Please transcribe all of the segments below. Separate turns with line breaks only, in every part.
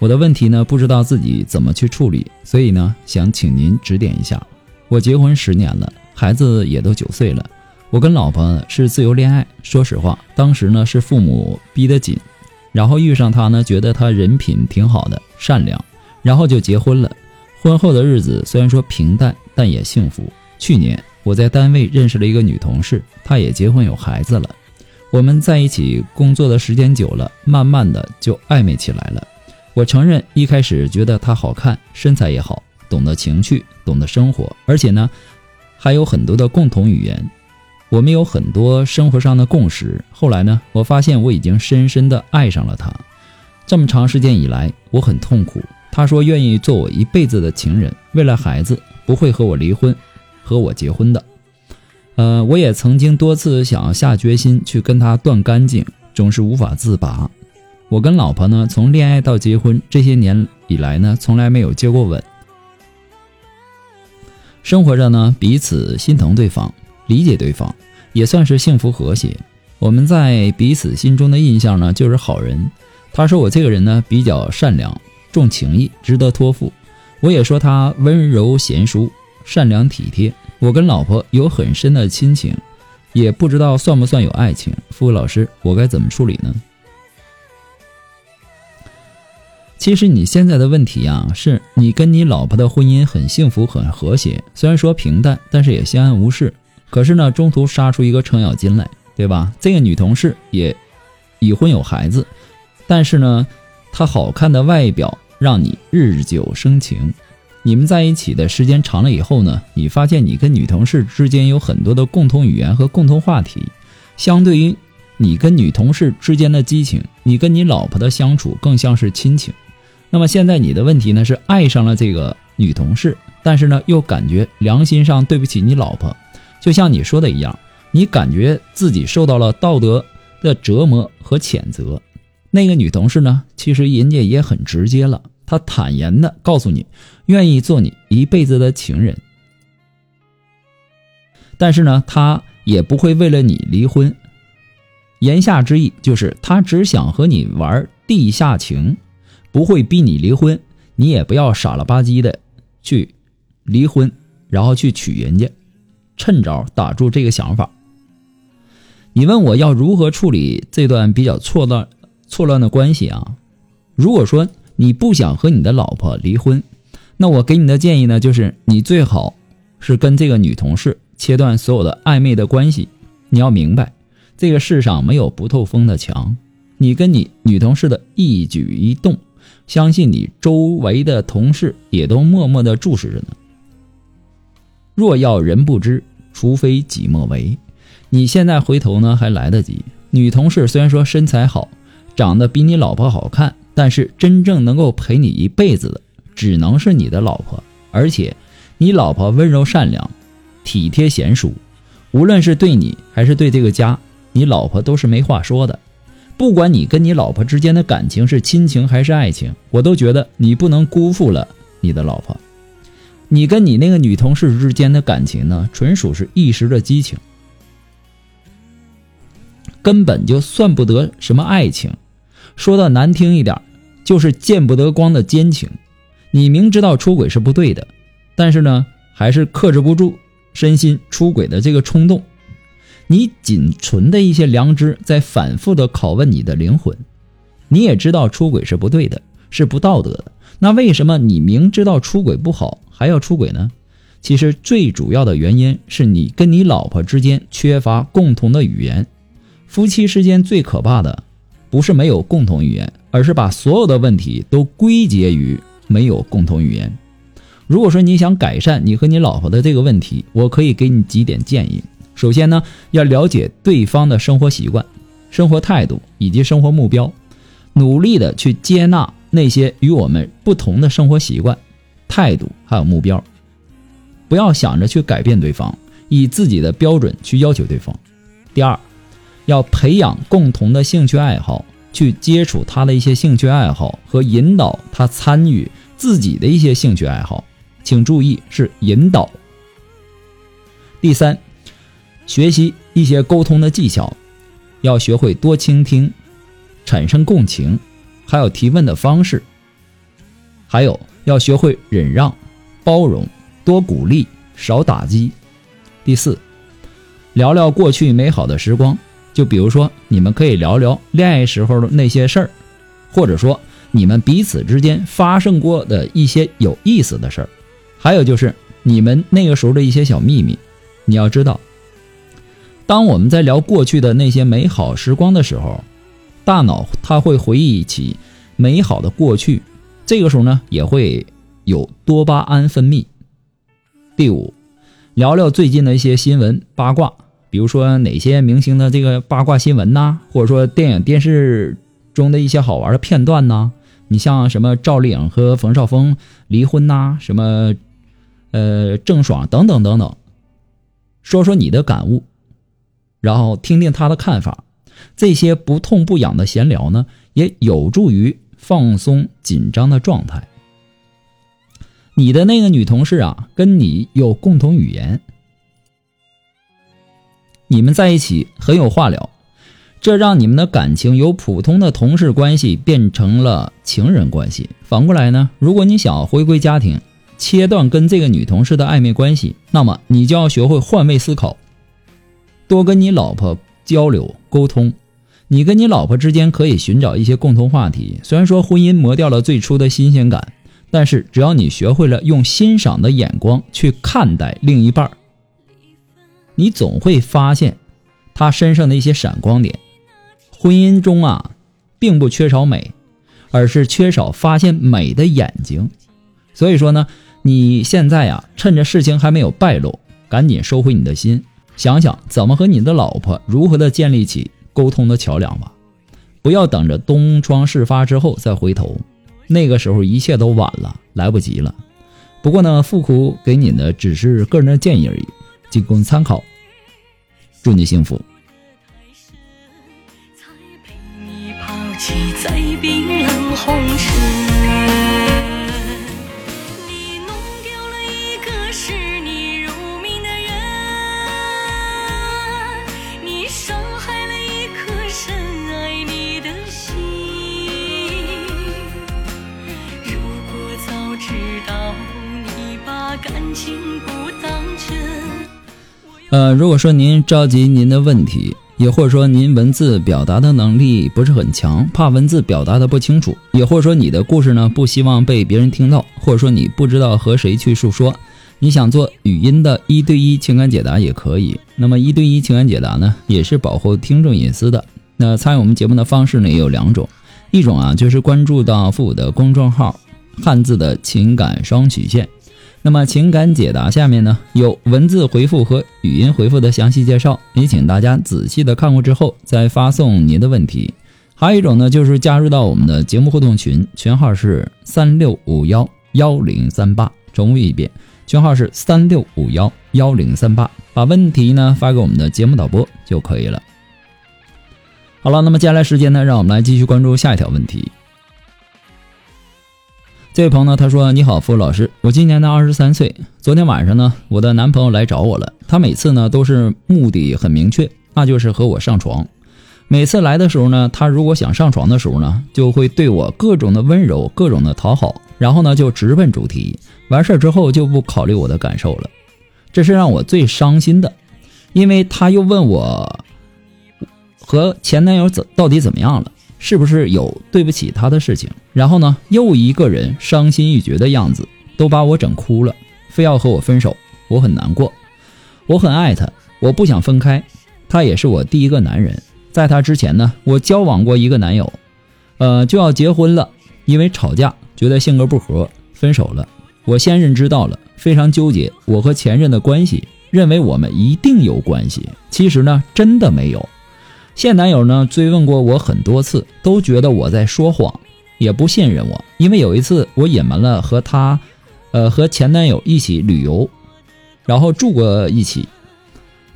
我的问题呢，不知道自己怎么去处理，所以呢，想请您指点一下。我结婚十年了，孩子也都九岁了。我跟老婆是自由恋爱，说实话，当时呢是父母逼得紧，然后遇上他呢，觉得他人品挺好的，善良，然后就结婚了。婚后的日子虽然说平淡，但也幸福。去年我在单位认识了一个女同事，她也结婚有孩子了。我们在一起工作的时间久了，慢慢的就暧昧起来了。我承认一开始觉得她好看，身材也好，懂得情趣，懂得生活，而且呢，还有很多的共同语言。我们有很多生活上的共识。后来呢，我发现我已经深深的爱上了她。这么长时间以来，我很痛苦。她说愿意做我一辈子的情人，为了孩子不会和我离婚，和我结婚的。呃，我也曾经多次想要下决心去跟她断干净，总是无法自拔。我跟老婆呢，从恋爱到结婚这些年以来呢，从来没有接过吻。生活着呢，彼此心疼对方，理解对方，也算是幸福和谐。我们在彼此心中的印象呢，就是好人。他说我这个人呢，比较善良，重情义，值得托付。我也说他温柔贤淑，善良体贴。我跟老婆有很深的亲情，也不知道算不算有爱情。付老师，我该怎么处理呢？其实你现在的问题啊，是你跟你老婆的婚姻很幸福、很和谐，虽然说平淡，但是也相安无事。可是呢，中途杀出一个程咬金来，对吧？这个女同事也已婚有孩子，但是呢，她好看的外表让你日久生情。你们在一起的时间长了以后呢，你发现你跟女同事之间有很多的共同语言和共同话题，相对于你跟女同事之间的激情，你跟你老婆的相处更像是亲情。那么现在你的问题呢是爱上了这个女同事，但是呢又感觉良心上对不起你老婆，就像你说的一样，你感觉自己受到了道德的折磨和谴责。那个女同事呢，其实人家也很直接了，她坦言的告诉你，愿意做你一辈子的情人，但是呢，她也不会为了你离婚。言下之意就是她只想和你玩地下情。不会逼你离婚，你也不要傻了吧唧的去离婚，然后去娶人家，趁早打住这个想法。你问我要如何处理这段比较错乱错乱的关系啊？如果说你不想和你的老婆离婚，那我给你的建议呢，就是你最好是跟这个女同事切断所有的暧昧的关系。你要明白，这个世上没有不透风的墙，你跟你女同事的一举一动。相信你周围的同事也都默默的注视着呢。若要人不知，除非己莫为。你现在回头呢还来得及。女同事虽然说身材好，长得比你老婆好看，但是真正能够陪你一辈子的，只能是你的老婆。而且，你老婆温柔善良，体贴贤淑，无论是对你还是对这个家，你老婆都是没话说的。不管你跟你老婆之间的感情是亲情还是爱情，我都觉得你不能辜负了你的老婆。你跟你那个女同事之间的感情呢，纯属是一时的激情，根本就算不得什么爱情。说的难听一点，就是见不得光的奸情。你明知道出轨是不对的，但是呢，还是克制不住身心出轨的这个冲动。你仅存的一些良知在反复的拷问你的灵魂。你也知道出轨是不对的，是不道德的。那为什么你明知道出轨不好还要出轨呢？其实最主要的原因是你跟你老婆之间缺乏共同的语言。夫妻之间最可怕的，不是没有共同语言，而是把所有的问题都归结于没有共同语言。如果说你想改善你和你老婆的这个问题，我可以给你几点建议。首先呢，要了解对方的生活习惯、生活态度以及生活目标，努力的去接纳那些与我们不同的生活习惯、态度还有目标，不要想着去改变对方，以自己的标准去要求对方。第二。要培养共同的兴趣爱好，去接触他的一些兴趣爱好和引导他参与自己的一些兴趣爱好，请注意是引导。第三，学习一些沟通的技巧，要学会多倾听，产生共情，还有提问的方式，还有要学会忍让、包容，多鼓励，少打击。第四，聊聊过去美好的时光。就比如说，你们可以聊聊恋爱时候的那些事儿，或者说你们彼此之间发生过的一些有意思的事儿，还有就是你们那个时候的一些小秘密。你要知道，当我们在聊过去的那些美好时光的时候，大脑它会回忆起美好的过去，这个时候呢也会有多巴胺分泌。第五，聊聊最近的一些新闻八卦。比如说哪些明星的这个八卦新闻呐，或者说电影电视中的一些好玩的片段呐，你像什么赵丽颖和冯绍峰离婚呐，什么呃郑爽等等等等，说说你的感悟，然后听听他的看法，这些不痛不痒的闲聊呢，也有助于放松紧张的状态。你的那个女同事啊，跟你有共同语言。你们在一起很有话聊，这让你们的感情由普通的同事关系变成了情人关系。反过来呢，如果你想要回归家庭，切断跟这个女同事的暧昧关系，那么你就要学会换位思考，多跟你老婆交流沟通。你跟你老婆之间可以寻找一些共同话题。虽然说婚姻磨掉了最初的新鲜感，但是只要你学会了用欣赏的眼光去看待另一半儿。你总会发现，他身上的一些闪光点。婚姻中啊，并不缺少美，而是缺少发现美的眼睛。所以说呢，你现在呀，趁着事情还没有败露，赶紧收回你的心，想想怎么和你的老婆如何的建立起沟通的桥梁吧。不要等着东窗事发之后再回头，那个时候一切都晚了，来不及了。不过呢，富苦给你的只是个人的建议而已，仅供参考。祝你幸福。呃，如果说您着急您的问题，也或者说您文字表达的能力不是很强，怕文字表达的不清楚，也或者说你的故事呢不希望被别人听到，或者说你不知道和谁去诉说，你想做语音的一对一情感解答也可以。那么一对一情感解答呢，也是保护听众隐私的。那参与我们节目的方式呢也有两种，一种啊就是关注到父母的公众号“汉字的情感双曲线”。那么情感解答下面呢有文字回复和语音回复的详细介绍，也请大家仔细的看过之后再发送您的问题。还有一种呢就是加入到我们的节目互动群，群号是三六五幺幺零三八，重复一遍，群号是三六五幺幺零三八，把问题呢发给我们的节目导播就可以了。好了，那么接下来时间呢，让我们来继续关注下一条问题。这位朋友呢，他说：“你好，付老师，我今年呢二十三岁。昨天晚上呢，我的男朋友来找我了。他每次呢都是目的很明确，那就是和我上床。每次来的时候呢，他如果想上床的时候呢，就会对我各种的温柔，各种的讨好，然后呢就直奔主题。完事儿之后就不考虑我的感受了，这是让我最伤心的。因为他又问我和前男友怎到底怎么样了，是不是有对不起他的事情？然后呢，又一个人伤心欲绝的样子，都把我整哭了，非要和我分手，我很难过。我很爱他，我不想分开，他也是我第一个男人。在他之前呢，我交往过一个男友，呃，就要结婚了，因为吵架，觉得性格不合，分手了。我现任知道了，非常纠结我和前任的关系，认为我们一定有关系。其实呢，真的没有。现男友呢追问过我很多次，都觉得我在说谎，也不信任我。因为有一次我隐瞒了和他，呃，和前男友一起旅游，然后住过一起，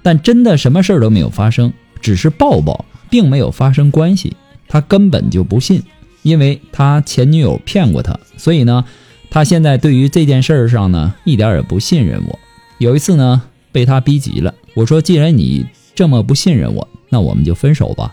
但真的什么事儿都没有发生。只是抱抱，并没有发生关系，他根本就不信，因为他前女友骗过他，所以呢，他现在对于这件事儿上呢，一点也不信任我。有一次呢，被他逼急了，我说：“既然你这么不信任我，那我们就分手吧。”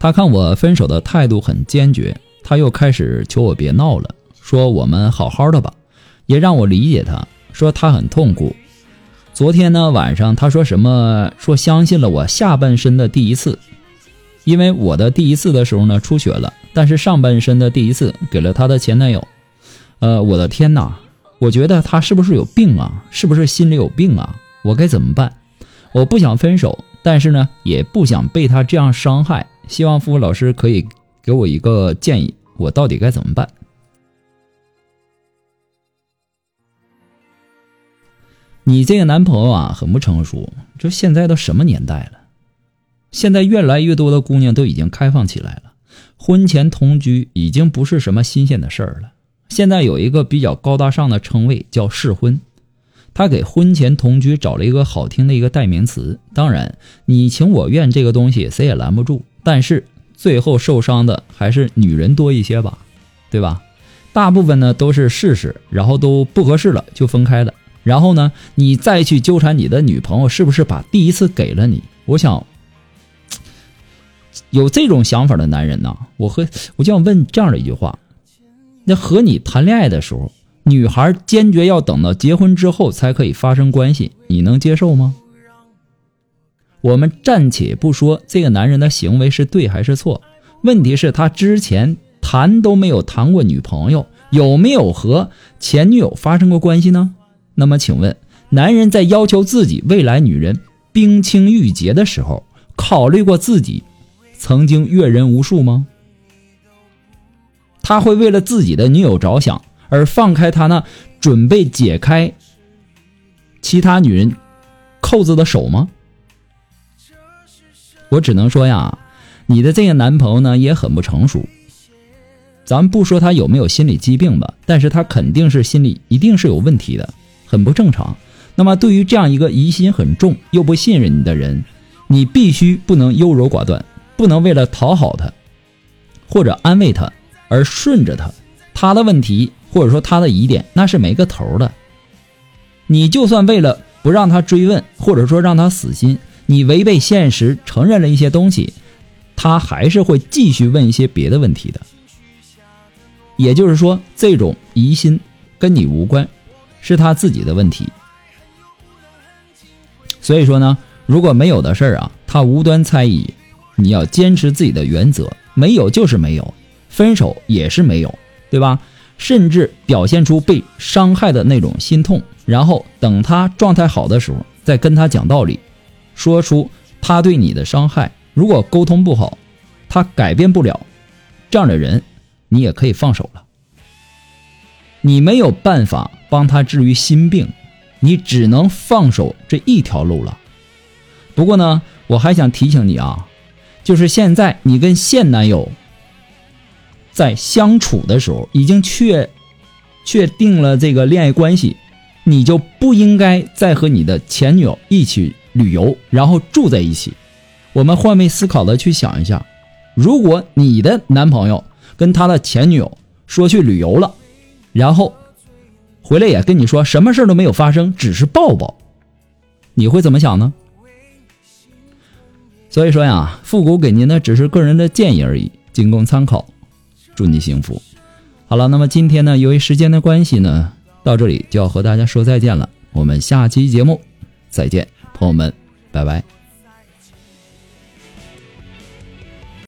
他看我分手的态度很坚决，他又开始求我别闹了，说我们好好的吧，也让我理解他，说他很痛苦。昨天呢晚上，他说什么？说相信了我下半身的第一次，因为我的第一次的时候呢出血了，但是上半身的第一次给了他的前男友。呃，我的天哪！我觉得他是不是有病啊？是不是心里有病啊？我该怎么办？我不想分手，但是呢也不想被他这样伤害。希望付老师可以给我一个建议，我到底该怎么办？你这个男朋友啊，很不成熟。这现在都什么年代了？现在越来越多的姑娘都已经开放起来了，婚前同居已经不是什么新鲜的事儿了。现在有一个比较高大上的称谓叫试婚，他给婚前同居找了一个好听的一个代名词。当然，你情我愿这个东西谁也拦不住，但是最后受伤的还是女人多一些吧，对吧？大部分呢都是试试，然后都不合适了就分开了。然后呢，你再去纠缠你的女朋友，是不是把第一次给了你？我想，有这种想法的男人呢，我和我就想问这样的一句话：那和你谈恋爱的时候，女孩坚决要等到结婚之后才可以发生关系，你能接受吗？我们暂且不说这个男人的行为是对还是错，问题是，他之前谈都没有谈过女朋友，有没有和前女友发生过关系呢？那么，请问，男人在要求自己未来女人冰清玉洁的时候，考虑过自己曾经阅人无数吗？他会为了自己的女友着想而放开他那准备解开其他女人扣子的手吗？我只能说呀，你的这个男朋友呢也很不成熟。咱不说他有没有心理疾病吧，但是他肯定是心理一定是有问题的。很不正常。那么，对于这样一个疑心很重又不信任你的人，你必须不能优柔寡断，不能为了讨好他或者安慰他而顺着他。他的问题或者说他的疑点，那是没个头的。你就算为了不让他追问，或者说让他死心，你违背现实承认了一些东西，他还是会继续问一些别的问题的。也就是说，这种疑心跟你无关。是他自己的问题，所以说呢，如果没有的事儿啊，他无端猜疑，你要坚持自己的原则，没有就是没有，分手也是没有，对吧？甚至表现出被伤害的那种心痛，然后等他状态好的时候再跟他讲道理，说出他对你的伤害。如果沟通不好，他改变不了，这样的人，你也可以放手了。你没有办法帮他治愈心病，你只能放手这一条路了。不过呢，我还想提醒你啊，就是现在你跟现男友在相处的时候，已经确确定了这个恋爱关系，你就不应该再和你的前女友一起旅游，然后住在一起。我们换位思考的去想一下，如果你的男朋友跟他的前女友说去旅游了。然后，回来也跟你说什么事都没有发生，只是抱抱，你会怎么想呢？所以说呀，复古给您的只是个人的建议而已，仅供参考。祝你幸福。好了，那么今天呢，由于时间的关系呢，到这里就要和大家说再见了。我们下期节目再见，朋友们。拜拜。